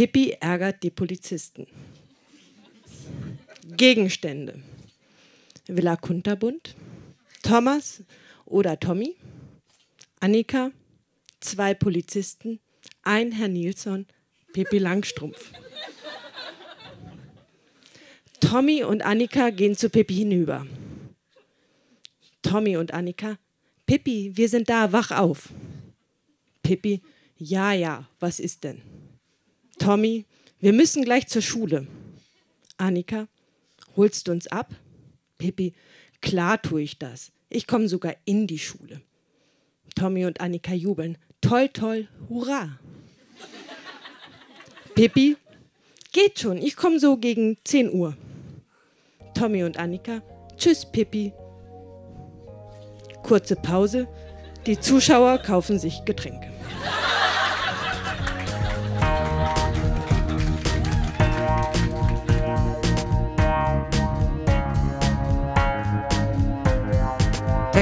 Pippi ärgert die Polizisten. Gegenstände. Villa Kunterbund, Thomas oder Tommy, Annika, zwei Polizisten, ein Herr Nilsson, Pippi Langstrumpf. Tommy und Annika gehen zu Pippi hinüber. Tommy und Annika, Pippi, wir sind da, wach auf. Pippi, ja, ja, was ist denn? Tommy, wir müssen gleich zur Schule. Annika, holst du uns ab? Pippi, klar tue ich das. Ich komme sogar in die Schule. Tommy und Annika jubeln. Toll, toll, hurra. Pippi, geht schon, ich komme so gegen 10 Uhr. Tommy und Annika, tschüss, Pippi. Kurze Pause, die Zuschauer kaufen sich Getränke.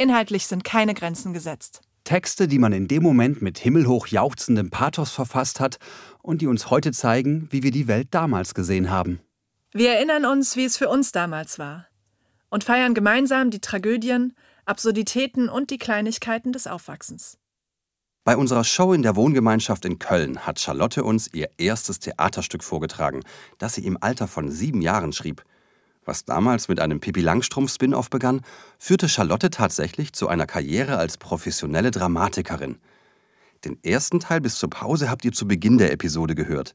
Inhaltlich sind keine Grenzen gesetzt. Texte, die man in dem Moment mit himmelhoch jauchzendem Pathos verfasst hat und die uns heute zeigen, wie wir die Welt damals gesehen haben. Wir erinnern uns, wie es für uns damals war und feiern gemeinsam die Tragödien, Absurditäten und die Kleinigkeiten des Aufwachsens. Bei unserer Show in der Wohngemeinschaft in Köln hat Charlotte uns ihr erstes Theaterstück vorgetragen, das sie im Alter von sieben Jahren schrieb. Was damals mit einem Pippi Langstrumpf-Spin-off begann, führte Charlotte tatsächlich zu einer Karriere als professionelle Dramatikerin. Den ersten Teil bis zur Pause habt ihr zu Beginn der Episode gehört.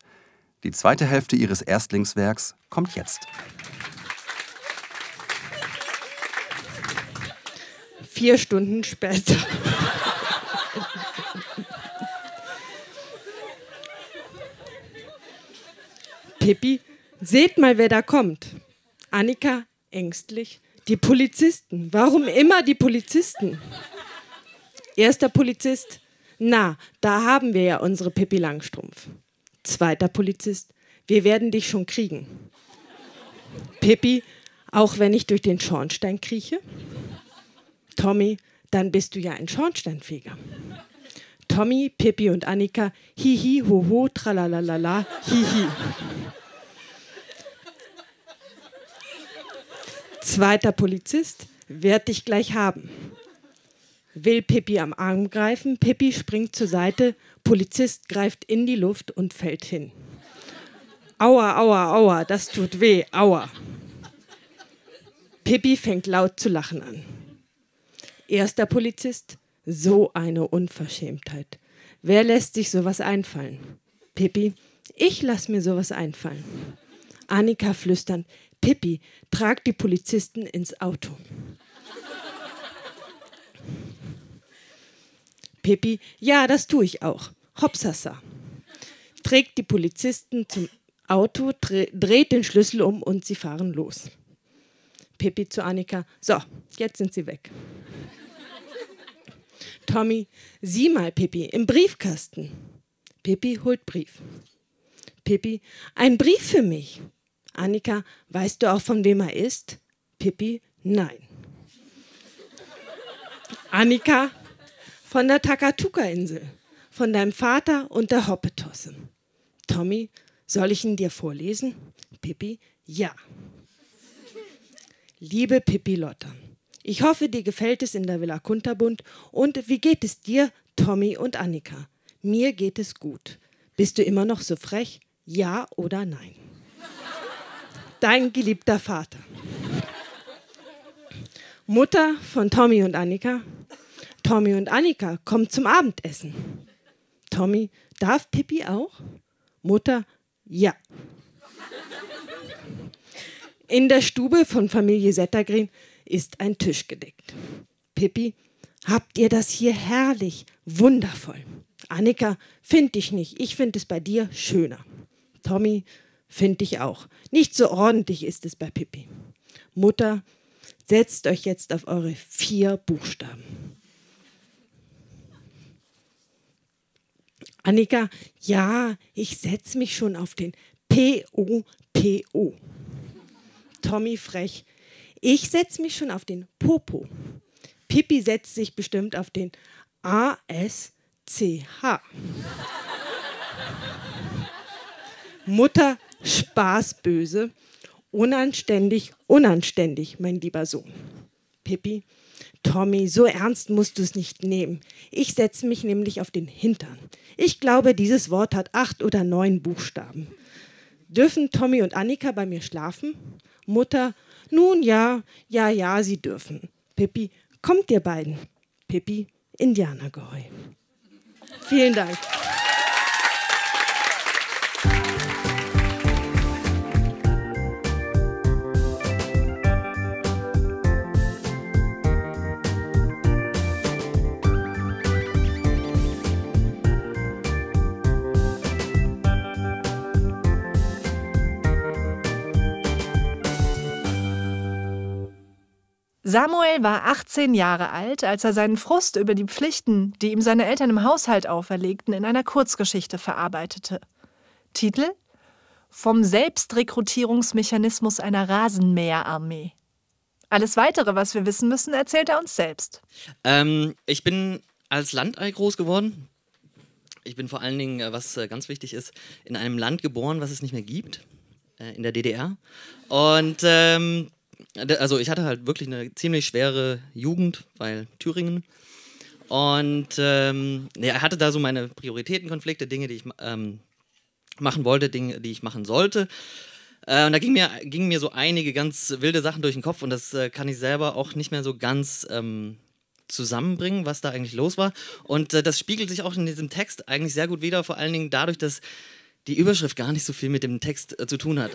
Die zweite Hälfte ihres Erstlingswerks kommt jetzt. Vier Stunden später. Pippi, seht mal, wer da kommt. Annika ängstlich. Die Polizisten. Warum immer die Polizisten? Erster Polizist. Na, da haben wir ja unsere Pippi Langstrumpf. Zweiter Polizist. Wir werden dich schon kriegen. Pippi, auch wenn ich durch den Schornstein krieche? Tommy, dann bist du ja ein Schornsteinfeger. Tommy, Pippi und Annika, hihi, hoho, tralalala, hihi. Zweiter Polizist, werd dich gleich haben. Will Pippi am Arm greifen, Pippi springt zur Seite, Polizist greift in die Luft und fällt hin. Aua, aua, aua, das tut weh, aua. Pippi fängt laut zu lachen an. Erster Polizist, so eine Unverschämtheit. Wer lässt sich sowas einfallen? Pippi, ich lass mir sowas einfallen. Annika flüstern, Pippi, trag die Polizisten ins Auto. Pippi, ja, das tue ich auch. Hopsasa. Trägt die Polizisten zum Auto, dreht den Schlüssel um und sie fahren los. Pippi zu Annika, so, jetzt sind sie weg. Tommy, sieh mal, Pippi, im Briefkasten. Pippi holt Brief. Pippi, ein Brief für mich. Annika, weißt du auch, von wem er ist? Pippi, nein. Annika, von der Takatuka-Insel, von deinem Vater und der Hoppetosse. Tommy, soll ich ihn dir vorlesen? Pippi, ja. Liebe Pippi Lotta, ich hoffe, dir gefällt es in der Villa Kunterbund. Und wie geht es dir, Tommy und Annika? Mir geht es gut. Bist du immer noch so frech? Ja oder nein? Dein geliebter Vater. Mutter von Tommy und Annika. Tommy und Annika kommen zum Abendessen. Tommy, darf Pippi auch? Mutter, ja. In der Stube von Familie Settergren ist ein Tisch gedeckt. Pippi, habt ihr das hier herrlich, wundervoll. Annika, find ich nicht, ich finde es bei dir schöner. Tommy, Finde ich auch. Nicht so ordentlich ist es bei Pippi. Mutter, setzt euch jetzt auf eure vier Buchstaben. Annika, ja, ich setze mich schon auf den P-O-P-O. Tommy frech, ich setze mich schon auf den Popo. Pippi setzt sich bestimmt auf den A-S-C-H. Mutter spaßböse, unanständig, unanständig, mein lieber Sohn. Pippi, Tommy, so ernst musst du es nicht nehmen. Ich setze mich nämlich auf den Hintern. Ich glaube, dieses Wort hat acht oder neun Buchstaben. Dürfen Tommy und Annika bei mir schlafen? Mutter, nun ja, ja, ja, sie dürfen. Pippi, kommt ihr beiden. Pippi, Indianergeheu. Vielen Dank. Samuel war 18 Jahre alt, als er seinen Frust über die Pflichten, die ihm seine Eltern im Haushalt auferlegten, in einer Kurzgeschichte verarbeitete. Titel Vom Selbstrekrutierungsmechanismus einer Rasenmäherarmee. Alles weitere, was wir wissen müssen, erzählt er uns selbst. Ähm, ich bin als Landei groß geworden. Ich bin vor allen Dingen, äh, was äh, ganz wichtig ist, in einem Land geboren, was es nicht mehr gibt, äh, in der DDR. Und ähm, also ich hatte halt wirklich eine ziemlich schwere Jugend, weil Thüringen. Und ähm, ja, hatte da so meine Prioritätenkonflikte, Dinge, die ich ähm, machen wollte, Dinge, die ich machen sollte. Äh, und da ging mir, gingen mir so einige ganz wilde Sachen durch den Kopf und das äh, kann ich selber auch nicht mehr so ganz ähm, zusammenbringen, was da eigentlich los war. Und äh, das spiegelt sich auch in diesem Text eigentlich sehr gut wider, vor allen Dingen dadurch, dass die Überschrift gar nicht so viel mit dem Text äh, zu tun hat.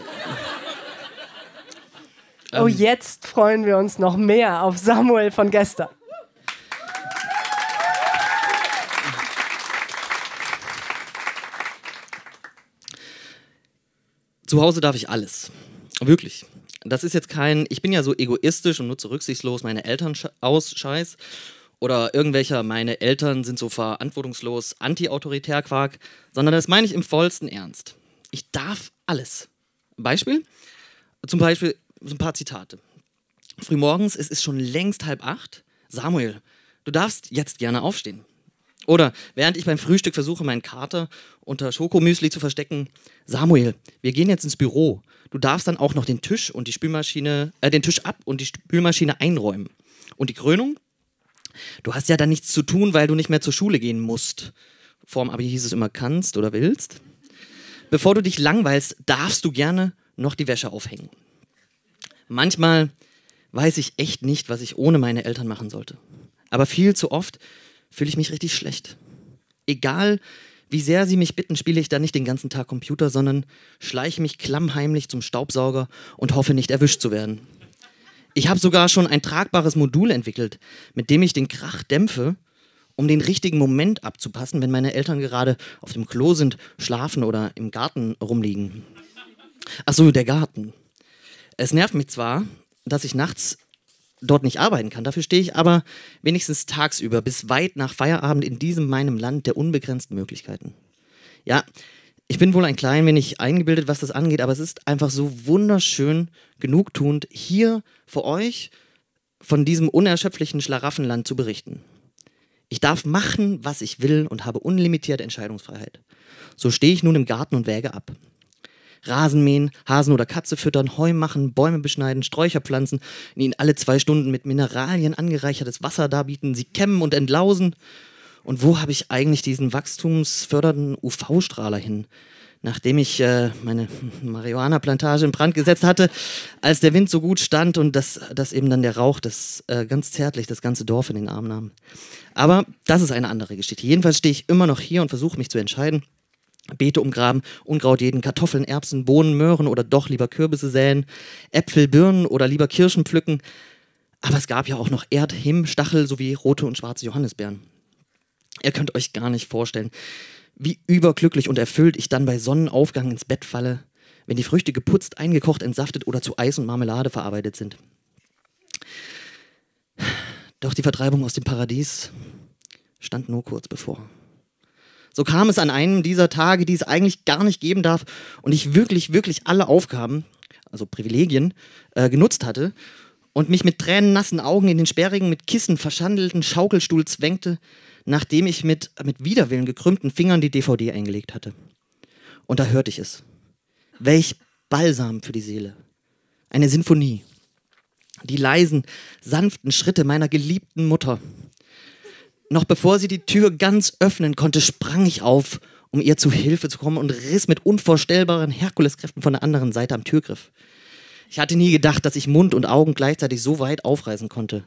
Oh, ähm, jetzt freuen wir uns noch mehr auf Samuel von gestern. Zu Hause darf ich alles. Wirklich. Das ist jetzt kein, ich bin ja so egoistisch und nutze rücksichtslos meine Eltern aus, Scheiß. Oder irgendwelcher, meine Eltern sind so verantwortungslos, anti-autoritär Quark, sondern das meine ich im vollsten Ernst. Ich darf alles. Beispiel? Zum Beispiel, so ein paar Zitate. Frühmorgens, es ist schon längst halb acht. Samuel, du darfst jetzt gerne aufstehen. Oder während ich beim Frühstück versuche, meinen Kater unter Schokomüsli zu verstecken, Samuel, wir gehen jetzt ins Büro. Du darfst dann auch noch den Tisch und die Spülmaschine, äh, den Tisch ab und die Spülmaschine einräumen. Und die Krönung? Du hast ja dann nichts zu tun, weil du nicht mehr zur Schule gehen musst. Vorm Abi hieß es immer kannst oder willst. Bevor du dich langweilst, darfst du gerne noch die Wäsche aufhängen. Manchmal weiß ich echt nicht, was ich ohne meine Eltern machen sollte. Aber viel zu oft fühle ich mich richtig schlecht. Egal, wie sehr sie mich bitten, spiele ich da nicht den ganzen Tag Computer, sondern schleiche mich klammheimlich zum Staubsauger und hoffe nicht erwischt zu werden. Ich habe sogar schon ein tragbares Modul entwickelt, mit dem ich den Krach dämpfe, um den richtigen Moment abzupassen, wenn meine Eltern gerade auf dem Klo sind, schlafen oder im Garten rumliegen. Ach so, der Garten. Es nervt mich zwar, dass ich nachts dort nicht arbeiten kann. Dafür stehe ich aber wenigstens tagsüber bis weit nach Feierabend in diesem meinem Land der unbegrenzten Möglichkeiten. Ja, ich bin wohl ein klein wenig eingebildet, was das angeht, aber es ist einfach so wunderschön genugtuend, hier vor euch von diesem unerschöpflichen Schlaraffenland zu berichten. Ich darf machen, was ich will und habe unlimitierte Entscheidungsfreiheit. So stehe ich nun im Garten und wäge ab. Rasen mähen, Hasen oder Katze füttern, Heu machen, Bäume beschneiden, Sträucher pflanzen, ihnen alle zwei Stunden mit Mineralien angereichertes Wasser darbieten, sie kämmen und entlausen. Und wo habe ich eigentlich diesen wachstumsfördernden UV-Strahler hin? Nachdem ich äh, meine Marihuana-Plantage in Brand gesetzt hatte, als der Wind so gut stand und dass das eben dann der Rauch das äh, ganz zärtlich das ganze Dorf in den Arm nahm. Aber das ist eine andere Geschichte. Jedenfalls stehe ich immer noch hier und versuche mich zu entscheiden, Beete umgraben, Unkraut jeden, Kartoffeln, Erbsen, Bohnen, Möhren oder doch lieber Kürbisse säen, Äpfel, Birnen oder lieber Kirschen pflücken. Aber es gab ja auch noch Erd, Himm, Stachel sowie rote und schwarze Johannisbeeren. Ihr könnt euch gar nicht vorstellen, wie überglücklich und erfüllt ich dann bei Sonnenaufgang ins Bett falle, wenn die Früchte geputzt, eingekocht, entsaftet oder zu Eis und Marmelade verarbeitet sind. Doch die Vertreibung aus dem Paradies stand nur kurz bevor. So kam es an einem dieser Tage, die es eigentlich gar nicht geben darf und ich wirklich, wirklich alle Aufgaben, also Privilegien, äh, genutzt hatte und mich mit tränennassen Augen in den sperrigen, mit Kissen verschandelten Schaukelstuhl zwängte, nachdem ich mit, mit Widerwillen gekrümmten Fingern die DVD eingelegt hatte. Und da hörte ich es. Welch Balsam für die Seele. Eine Sinfonie. Die leisen, sanften Schritte meiner geliebten Mutter. Noch bevor sie die Tür ganz öffnen konnte, sprang ich auf, um ihr zu Hilfe zu kommen und riss mit unvorstellbaren Herkuleskräften von der anderen Seite am Türgriff. Ich hatte nie gedacht, dass ich Mund und Augen gleichzeitig so weit aufreißen konnte.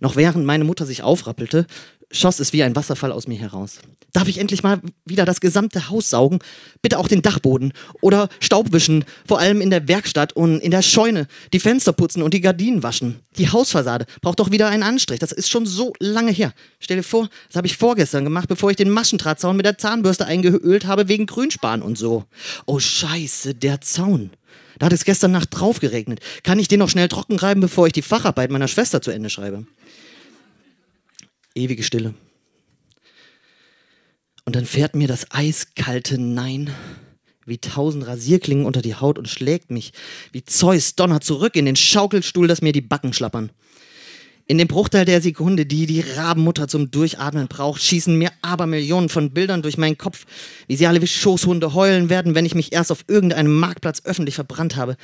Noch während meine Mutter sich aufrappelte, schoss es wie ein Wasserfall aus mir heraus. Darf ich endlich mal wieder das gesamte Haus saugen? Bitte auch den Dachboden oder Staub wischen, vor allem in der Werkstatt und in der Scheune, die Fenster putzen und die Gardinen waschen. Die Hausfassade braucht doch wieder einen Anstrich. Das ist schon so lange her. Stell dir vor, das habe ich vorgestern gemacht, bevor ich den Maschendrahtzaun mit der Zahnbürste eingeölt habe wegen Grünspan und so. Oh Scheiße, der Zaun. Da hat es gestern Nacht drauf geregnet. Kann ich den noch schnell trocken reiben, bevor ich die Facharbeit meiner Schwester zu Ende schreibe? Ewige Stille. Und dann fährt mir das eiskalte Nein wie tausend Rasierklingen unter die Haut und schlägt mich wie Zeus Donner zurück in den Schaukelstuhl, dass mir die Backen schlappern. In dem Bruchteil der Sekunde, die die Rabenmutter zum Durchatmen braucht, schießen mir Abermillionen von Bildern durch meinen Kopf, wie sie alle wie Schoßhunde heulen werden, wenn ich mich erst auf irgendeinem Marktplatz öffentlich verbrannt habe.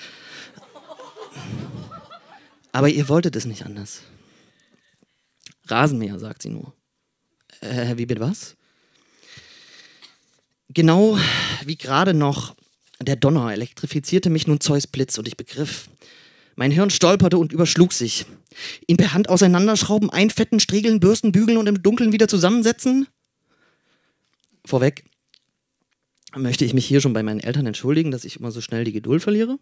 Aber ihr wolltet es nicht anders. Rasenmäher, sagt sie nur. Äh, wie bitte was? Genau wie gerade noch der Donner elektrifizierte mich nun Zeus Blitz und ich begriff. Mein Hirn stolperte und überschlug sich. Ihn per Hand auseinanderschrauben, einfetten, striegeln, bürsten, bügeln und im Dunkeln wieder zusammensetzen? Vorweg möchte ich mich hier schon bei meinen Eltern entschuldigen, dass ich immer so schnell die Geduld verliere.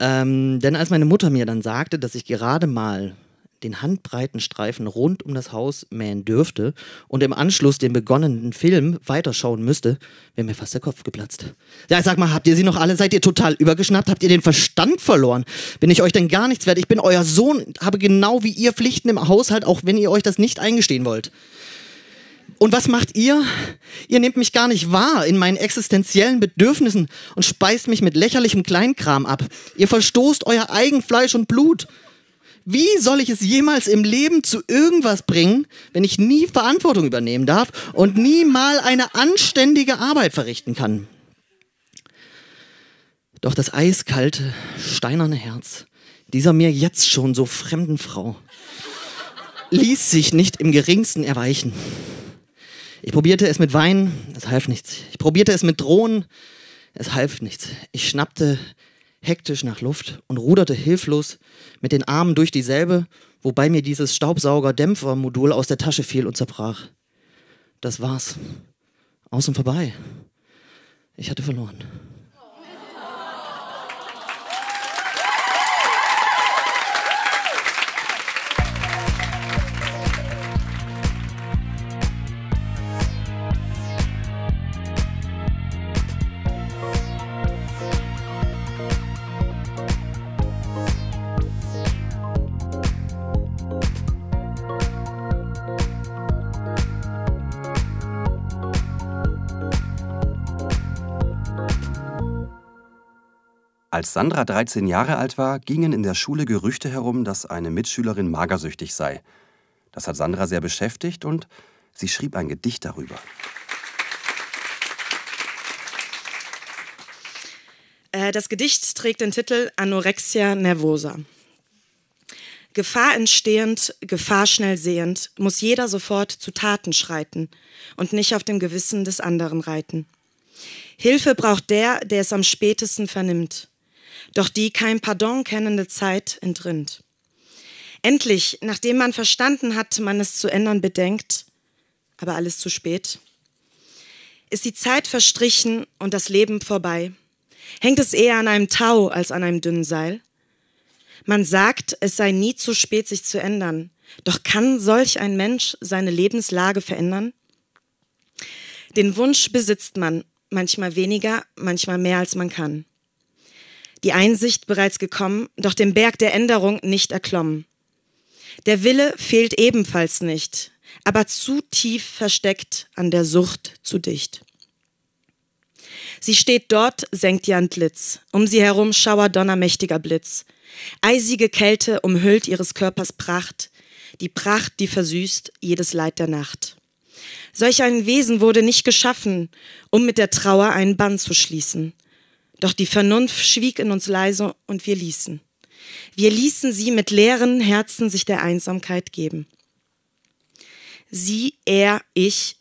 Ähm, denn als meine Mutter mir dann sagte, dass ich gerade mal den handbreiten Streifen rund um das Haus mähen dürfte und im Anschluss den begonnenen Film weiterschauen müsste, wäre mir fast der Kopf geplatzt. Ja, sag mal, habt ihr sie noch alle? Seid ihr total übergeschnappt? Habt ihr den Verstand verloren? Bin ich euch denn gar nichts wert? Ich bin euer Sohn, habe genau wie ihr Pflichten im Haushalt, auch wenn ihr euch das nicht eingestehen wollt. Und was macht ihr? Ihr nehmt mich gar nicht wahr in meinen existenziellen Bedürfnissen und speist mich mit lächerlichem Kleinkram ab. Ihr verstoßt euer Eigenfleisch und Blut. Wie soll ich es jemals im Leben zu irgendwas bringen, wenn ich nie Verantwortung übernehmen darf und nie mal eine anständige Arbeit verrichten kann? Doch das eiskalte, steinerne Herz dieser mir jetzt schon so fremden Frau ließ sich nicht im geringsten erweichen. Ich probierte es mit Wein, es half nichts. Ich probierte es mit Drohnen, es half nichts. Ich schnappte hektisch nach Luft und ruderte hilflos mit den Armen durch dieselbe, wobei mir dieses Staubsauger-Dämpfer-Modul aus der Tasche fiel und zerbrach. Das war's. Aus und vorbei. Ich hatte verloren. Als Sandra 13 Jahre alt war, gingen in der Schule Gerüchte herum, dass eine Mitschülerin magersüchtig sei. Das hat Sandra sehr beschäftigt und sie schrieb ein Gedicht darüber. Äh, das Gedicht trägt den Titel Anorexia nervosa. Gefahr entstehend, Gefahr schnell sehend, muss jeder sofort zu Taten schreiten und nicht auf dem Gewissen des anderen reiten. Hilfe braucht der, der es am spätesten vernimmt doch die kein Pardon kennende Zeit entrinnt. Endlich, nachdem man verstanden hat, man es zu ändern bedenkt, aber alles zu spät, ist die Zeit verstrichen und das Leben vorbei. Hängt es eher an einem Tau als an einem dünnen Seil? Man sagt, es sei nie zu spät, sich zu ändern. Doch kann solch ein Mensch seine Lebenslage verändern? Den Wunsch besitzt man, manchmal weniger, manchmal mehr als man kann. Die Einsicht bereits gekommen, doch den Berg der Änderung nicht erklommen. Der Wille fehlt ebenfalls nicht, aber zu tief versteckt an der Sucht zu dicht. Sie steht dort, senkt ihr Antlitz, um sie herum schauert donnermächtiger Blitz. Eisige Kälte umhüllt ihres Körpers Pracht, die Pracht, die versüßt jedes Leid der Nacht. Solch ein Wesen wurde nicht geschaffen, um mit der Trauer einen Bann zu schließen. Doch die Vernunft schwieg in uns leise und wir ließen. Wir ließen sie mit leeren Herzen sich der Einsamkeit geben. Sie, er, ich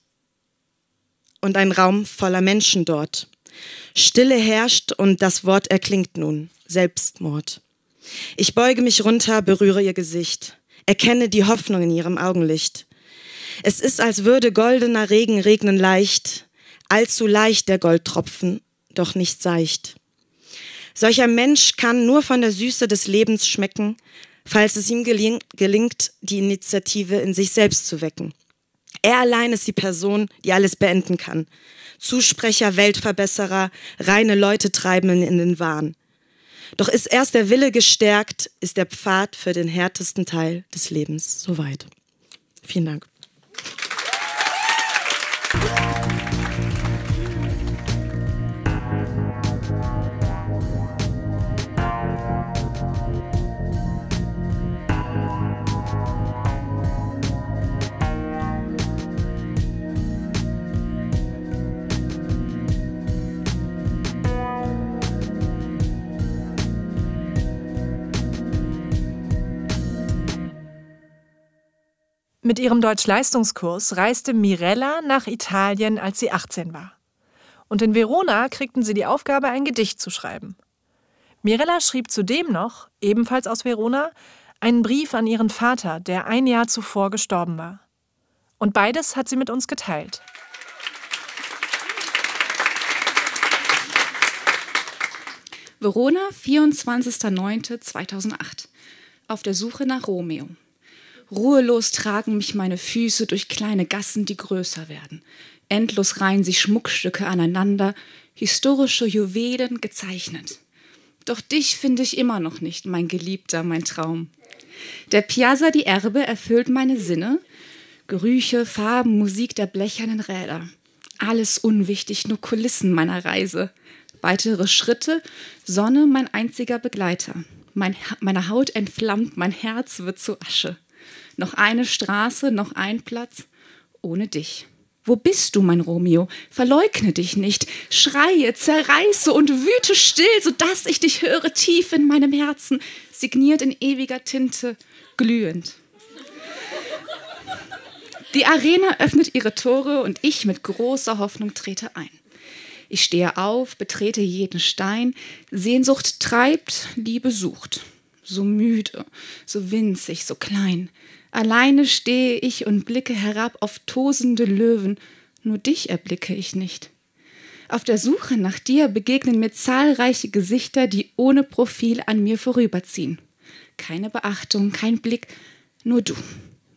und ein Raum voller Menschen dort. Stille herrscht und das Wort erklingt nun. Selbstmord. Ich beuge mich runter, berühre ihr Gesicht, erkenne die Hoffnung in ihrem Augenlicht. Es ist, als würde goldener Regen regnen leicht, allzu leicht der Goldtropfen, doch nicht seicht. Solch ein Mensch kann nur von der Süße des Lebens schmecken, falls es ihm geling gelingt, die Initiative in sich selbst zu wecken. Er allein ist die Person, die alles beenden kann. Zusprecher, Weltverbesserer, reine Leute treiben ihn in den Wahn. Doch ist erst der Wille gestärkt, ist der Pfad für den härtesten Teil des Lebens soweit. Vielen Dank. Mit ihrem Deutsch-Leistungskurs reiste Mirella nach Italien, als sie 18 war. Und in Verona kriegten sie die Aufgabe, ein Gedicht zu schreiben. Mirella schrieb zudem noch, ebenfalls aus Verona, einen Brief an ihren Vater, der ein Jahr zuvor gestorben war. Und beides hat sie mit uns geteilt. Verona, 24.09.2008. Auf der Suche nach Romeo. Ruhelos tragen mich meine Füße durch kleine Gassen, die größer werden. Endlos reihen sich Schmuckstücke aneinander, historische Juwelen gezeichnet. Doch dich finde ich immer noch nicht, mein Geliebter, mein Traum. Der Piazza di Erbe erfüllt meine Sinne. Gerüche, Farben, Musik der blechernen Räder. Alles unwichtig, nur Kulissen meiner Reise. Weitere Schritte, Sonne mein einziger Begleiter. Mein, meine Haut entflammt, mein Herz wird zu Asche. Noch eine Straße, noch ein Platz ohne dich. Wo bist du, mein Romeo? Verleugne dich nicht. Schreie, zerreiße und wüte still, sodass ich dich höre tief in meinem Herzen, signiert in ewiger Tinte, glühend. Die Arena öffnet ihre Tore und ich mit großer Hoffnung trete ein. Ich stehe auf, betrete jeden Stein. Sehnsucht treibt, Liebe sucht. So müde, so winzig, so klein. Alleine stehe ich und blicke herab auf tosende Löwen, nur dich erblicke ich nicht. Auf der Suche nach dir begegnen mir zahlreiche Gesichter, die ohne Profil an mir vorüberziehen. Keine Beachtung, kein Blick, nur du.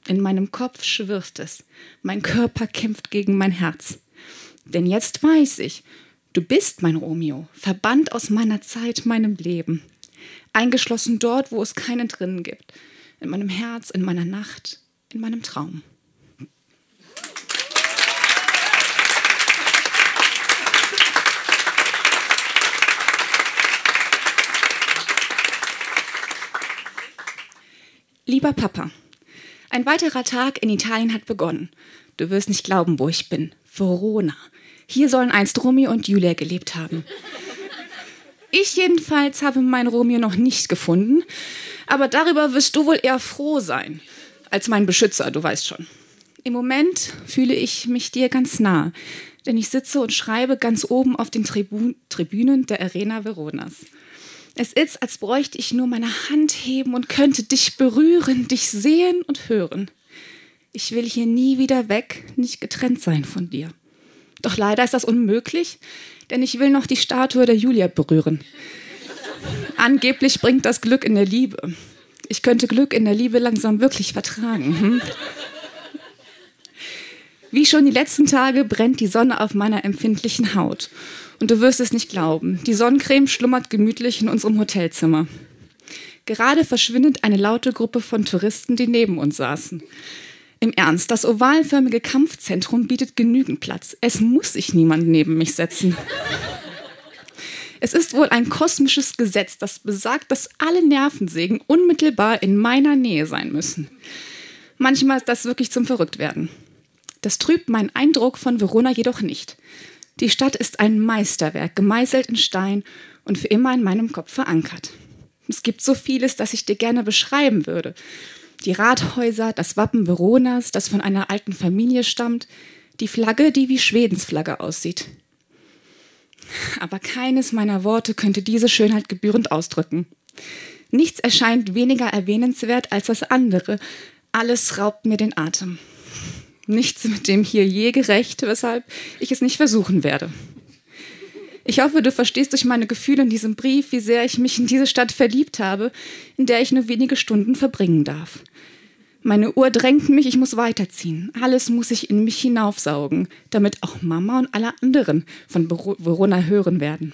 In meinem Kopf schwirrt es, mein Körper kämpft gegen mein Herz. Denn jetzt weiß ich, du bist mein Romeo, verbannt aus meiner Zeit, meinem Leben. Eingeschlossen dort, wo es keinen drinnen gibt in meinem Herz, in meiner Nacht, in meinem Traum. Lieber Papa, ein weiterer Tag in Italien hat begonnen. Du wirst nicht glauben, wo ich bin. Verona. Hier sollen einst Romeo und Julia gelebt haben. Ich jedenfalls habe mein Romeo noch nicht gefunden, aber darüber wirst du wohl eher froh sein als mein Beschützer, du weißt schon. Im Moment fühle ich mich dir ganz nah, denn ich sitze und schreibe ganz oben auf den Tribun Tribünen der Arena Veronas. Es ist, als bräuchte ich nur meine Hand heben und könnte dich berühren, dich sehen und hören. Ich will hier nie wieder weg, nicht getrennt sein von dir. Doch leider ist das unmöglich, denn ich will noch die Statue der Julia berühren. Angeblich bringt das Glück in der Liebe. Ich könnte Glück in der Liebe langsam wirklich vertragen. Hm? Wie schon die letzten Tage brennt die Sonne auf meiner empfindlichen Haut. Und du wirst es nicht glauben, die Sonnencreme schlummert gemütlich in unserem Hotelzimmer. Gerade verschwindet eine laute Gruppe von Touristen, die neben uns saßen. Im Ernst, das ovalförmige Kampfzentrum bietet genügend Platz. Es muss sich niemand neben mich setzen. Es ist wohl ein kosmisches Gesetz, das besagt, dass alle Nervensägen unmittelbar in meiner Nähe sein müssen. Manchmal ist das wirklich zum Verrücktwerden. Das trübt meinen Eindruck von Verona jedoch nicht. Die Stadt ist ein Meisterwerk, gemeißelt in Stein und für immer in meinem Kopf verankert. Es gibt so vieles, das ich dir gerne beschreiben würde. Die Rathäuser, das Wappen Veronas, das von einer alten Familie stammt, die Flagge, die wie Schwedens Flagge aussieht. Aber keines meiner Worte könnte diese Schönheit gebührend ausdrücken. Nichts erscheint weniger erwähnenswert als das andere. Alles raubt mir den Atem. Nichts mit dem hier je gerecht, weshalb ich es nicht versuchen werde. Ich hoffe, du verstehst durch meine Gefühle in diesem Brief, wie sehr ich mich in diese Stadt verliebt habe, in der ich nur wenige Stunden verbringen darf. Meine Uhr drängt mich, ich muss weiterziehen. Alles muss ich in mich hinaufsaugen, damit auch Mama und alle anderen von Verona hören werden.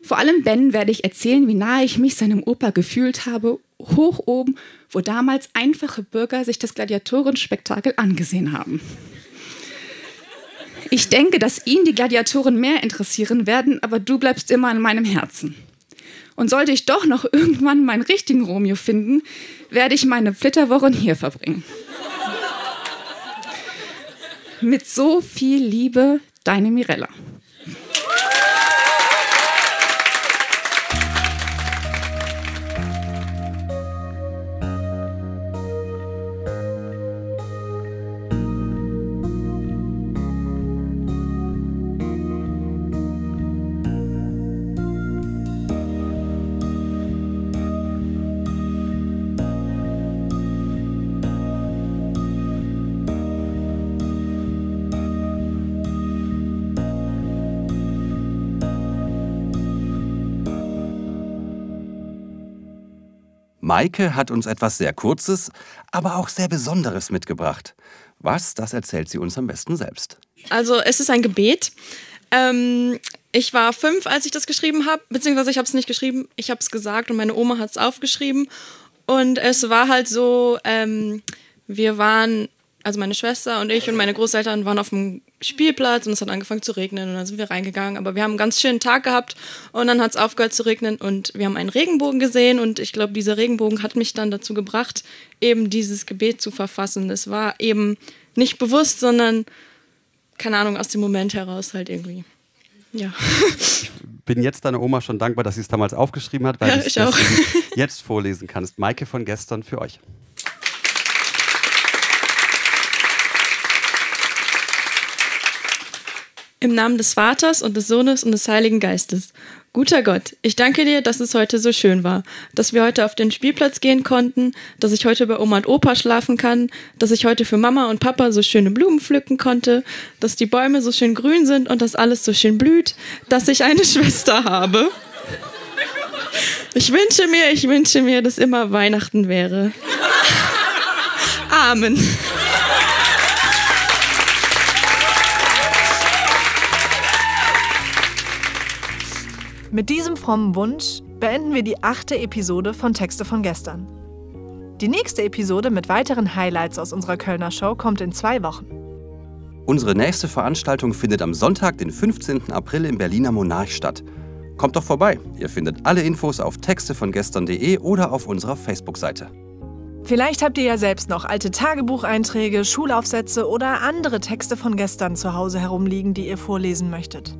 Vor allem Ben werde ich erzählen, wie nahe ich mich seinem Opa gefühlt habe, hoch oben, wo damals einfache Bürger sich das Gladiatorenspektakel angesehen haben. Ich denke, dass ihn die Gladiatoren mehr interessieren werden, aber du bleibst immer in meinem Herzen. Und sollte ich doch noch irgendwann meinen richtigen Romeo finden, werde ich meine Flitterwochen hier verbringen. Mit so viel Liebe, deine Mirella. Maike hat uns etwas sehr Kurzes, aber auch sehr Besonderes mitgebracht. Was, das erzählt sie uns am besten selbst. Also es ist ein Gebet. Ähm, ich war fünf, als ich das geschrieben habe, beziehungsweise ich habe es nicht geschrieben, ich habe es gesagt und meine Oma hat es aufgeschrieben. Und es war halt so, ähm, wir waren also meine Schwester und ich und meine Großeltern waren auf dem Spielplatz und es hat angefangen zu regnen und dann sind wir reingegangen. Aber wir haben einen ganz schönen Tag gehabt und dann hat es aufgehört zu regnen und wir haben einen Regenbogen gesehen und ich glaube, dieser Regenbogen hat mich dann dazu gebracht, eben dieses Gebet zu verfassen. Es war eben nicht bewusst, sondern keine Ahnung, aus dem Moment heraus halt irgendwie. Ja. Ich bin jetzt deiner Oma schon dankbar, dass sie es damals aufgeschrieben hat, weil ja, ich es jetzt vorlesen kannst. Maike von gestern für euch. Im Namen des Vaters und des Sohnes und des Heiligen Geistes. Guter Gott, ich danke dir, dass es heute so schön war, dass wir heute auf den Spielplatz gehen konnten, dass ich heute bei Oma und Opa schlafen kann, dass ich heute für Mama und Papa so schöne Blumen pflücken konnte, dass die Bäume so schön grün sind und dass alles so schön blüht, dass ich eine Schwester habe. Ich wünsche mir, ich wünsche mir, dass immer Weihnachten wäre. Amen. Mit diesem frommen Wunsch beenden wir die achte Episode von Texte von gestern. Die nächste Episode mit weiteren Highlights aus unserer Kölner Show kommt in zwei Wochen. Unsere nächste Veranstaltung findet am Sonntag, den 15. April im Berliner Monarch statt. Kommt doch vorbei. Ihr findet alle Infos auf textevongestern.de oder auf unserer Facebook-Seite. Vielleicht habt ihr ja selbst noch alte Tagebucheinträge, Schulaufsätze oder andere Texte von gestern zu Hause herumliegen, die ihr vorlesen möchtet.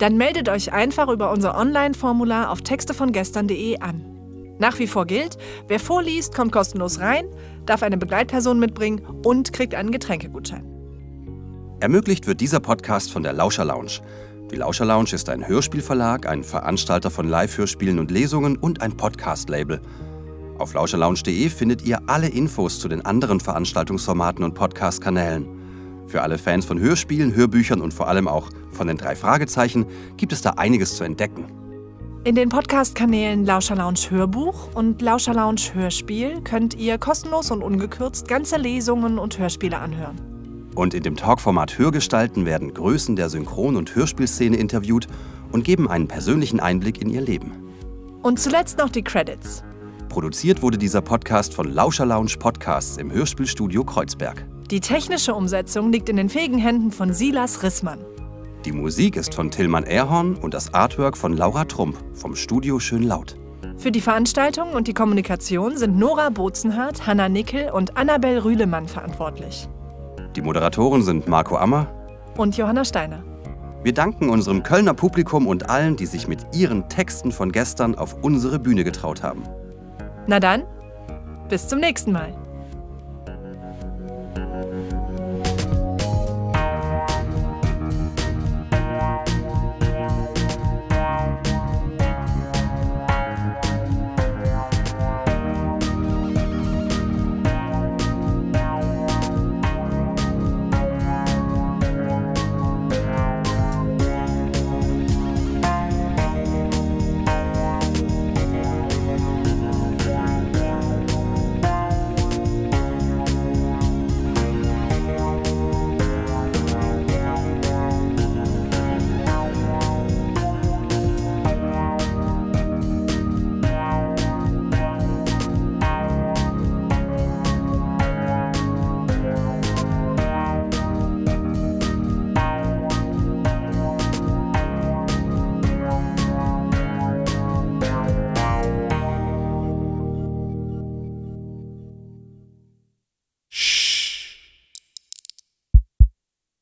Dann meldet euch einfach über unser Online-Formular auf textevongestern.de an. Nach wie vor gilt, wer vorliest, kommt kostenlos rein, darf eine Begleitperson mitbringen und kriegt einen Getränkegutschein. Ermöglicht wird dieser Podcast von der Lauscher Lounge. Die Lauscher Lounge ist ein Hörspielverlag, ein Veranstalter von Live-Hörspielen und Lesungen und ein Podcast-Label. Auf lauscherlounge.de findet ihr alle Infos zu den anderen Veranstaltungsformaten und Podcast-Kanälen. Für alle Fans von Hörspielen, Hörbüchern und vor allem auch von den drei Fragezeichen gibt es da einiges zu entdecken. In den Podcast-Kanälen Lauscher Lounge Hörbuch und Lauscher Lounge Hörspiel könnt ihr kostenlos und ungekürzt ganze Lesungen und Hörspiele anhören. Und in dem Talkformat Hörgestalten werden Größen der Synchron- und Hörspielszene interviewt und geben einen persönlichen Einblick in ihr Leben. Und zuletzt noch die Credits. Produziert wurde dieser Podcast von Lauscher Lounge Podcasts im Hörspielstudio Kreuzberg. Die technische Umsetzung liegt in den fähigen Händen von Silas Rissmann. Die Musik ist von Tillmann Erhorn und das Artwork von Laura Trump vom Studio Schön Laut. Für die Veranstaltung und die Kommunikation sind Nora Bozenhardt, Hanna Nickel und Annabel Rühlemann verantwortlich. Die Moderatoren sind Marco Ammer Und Johanna Steiner. Wir danken unserem Kölner Publikum und allen, die sich mit ihren Texten von gestern auf unsere Bühne getraut haben. Na dann, bis zum nächsten Mal.